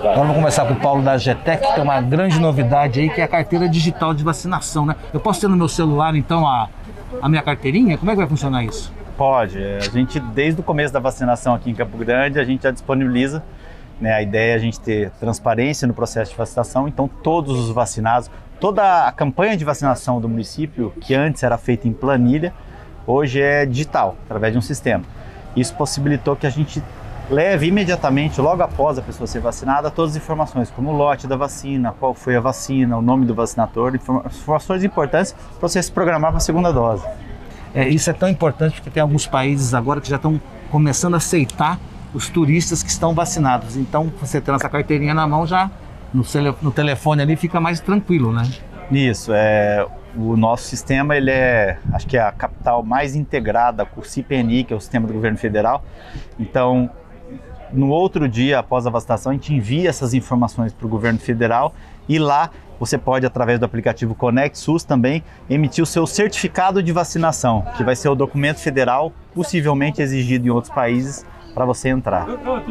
Agora vamos começar com o Paulo da GTEC, que tem uma grande novidade aí, que é a carteira digital de vacinação, né? Eu posso ter no meu celular, então, a, a minha carteirinha? Como é que vai funcionar isso? Pode. A gente, desde o começo da vacinação aqui em Campo Grande, a gente já disponibiliza. Né? A ideia é a gente ter transparência no processo de vacinação, então todos os vacinados, toda a campanha de vacinação do município, que antes era feita em planilha, hoje é digital, através de um sistema. Isso possibilitou que a gente leve imediatamente, logo após a pessoa ser vacinada, todas as informações, como o lote da vacina, qual foi a vacina, o nome do vacinador, informações importantes para você se programar para a segunda dose. É, isso é tão importante porque tem alguns países agora que já estão começando a aceitar os turistas que estão vacinados. Então, você tendo essa carteirinha na mão já no, no telefone ali fica mais tranquilo, né? Isso, é, o nosso sistema ele é, acho que é a capital mais integrada com o CPNI, que é o sistema do governo federal. Então, no outro dia após a vacinação, a gente envia essas informações para o governo federal e lá você pode, através do aplicativo Conect SUS também, emitir o seu certificado de vacinação, que vai ser o documento federal possivelmente exigido em outros países para você entrar.